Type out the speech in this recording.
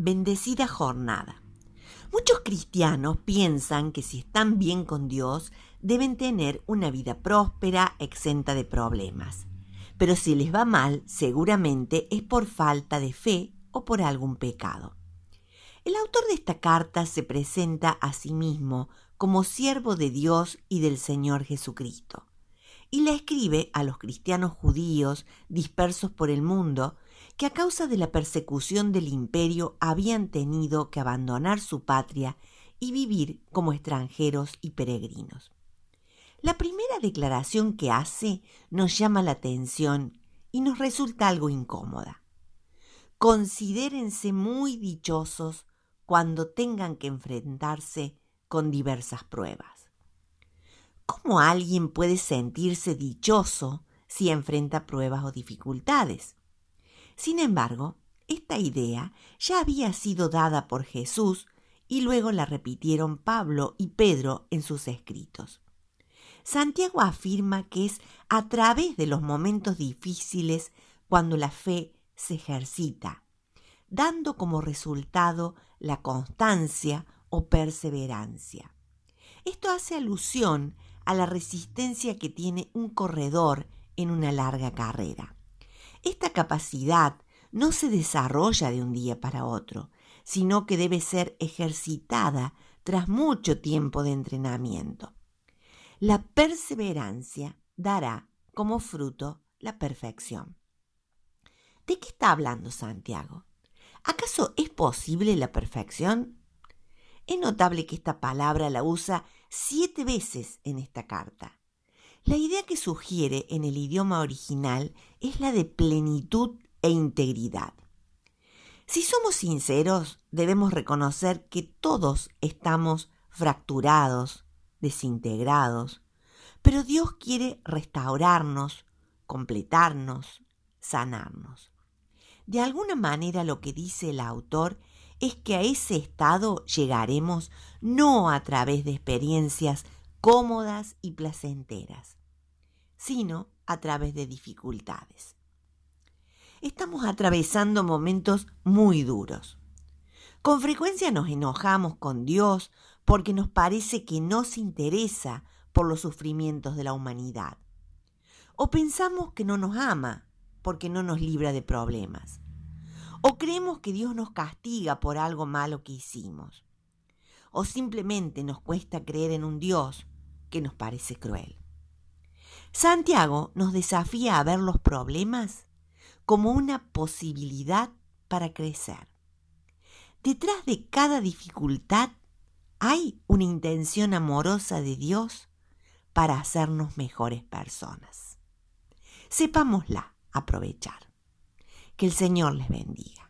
Bendecida jornada. Muchos cristianos piensan que si están bien con Dios, deben tener una vida próspera, exenta de problemas. Pero si les va mal, seguramente es por falta de fe o por algún pecado. El autor de esta carta se presenta a sí mismo como siervo de Dios y del Señor Jesucristo, y la escribe a los cristianos judíos dispersos por el mundo que a causa de la persecución del imperio habían tenido que abandonar su patria y vivir como extranjeros y peregrinos. La primera declaración que hace nos llama la atención y nos resulta algo incómoda. Considérense muy dichosos cuando tengan que enfrentarse con diversas pruebas. ¿Cómo alguien puede sentirse dichoso si enfrenta pruebas o dificultades? Sin embargo, esta idea ya había sido dada por Jesús y luego la repitieron Pablo y Pedro en sus escritos. Santiago afirma que es a través de los momentos difíciles cuando la fe se ejercita, dando como resultado la constancia o perseverancia. Esto hace alusión a la resistencia que tiene un corredor en una larga carrera. Esta capacidad no se desarrolla de un día para otro, sino que debe ser ejercitada tras mucho tiempo de entrenamiento. La perseverancia dará como fruto la perfección. ¿De qué está hablando Santiago? ¿Acaso es posible la perfección? Es notable que esta palabra la usa siete veces en esta carta. La idea que sugiere en el idioma original es la de plenitud e integridad. Si somos sinceros, debemos reconocer que todos estamos fracturados, desintegrados, pero Dios quiere restaurarnos, completarnos, sanarnos. De alguna manera lo que dice el autor es que a ese estado llegaremos no a través de experiencias cómodas y placenteras, sino a través de dificultades. Estamos atravesando momentos muy duros. Con frecuencia nos enojamos con Dios porque nos parece que no se interesa por los sufrimientos de la humanidad. O pensamos que no nos ama porque no nos libra de problemas. O creemos que Dios nos castiga por algo malo que hicimos. O simplemente nos cuesta creer en un Dios que nos parece cruel. Santiago nos desafía a ver los problemas como una posibilidad para crecer. Detrás de cada dificultad hay una intención amorosa de Dios para hacernos mejores personas. Sepámosla aprovechar. Que el Señor les bendiga.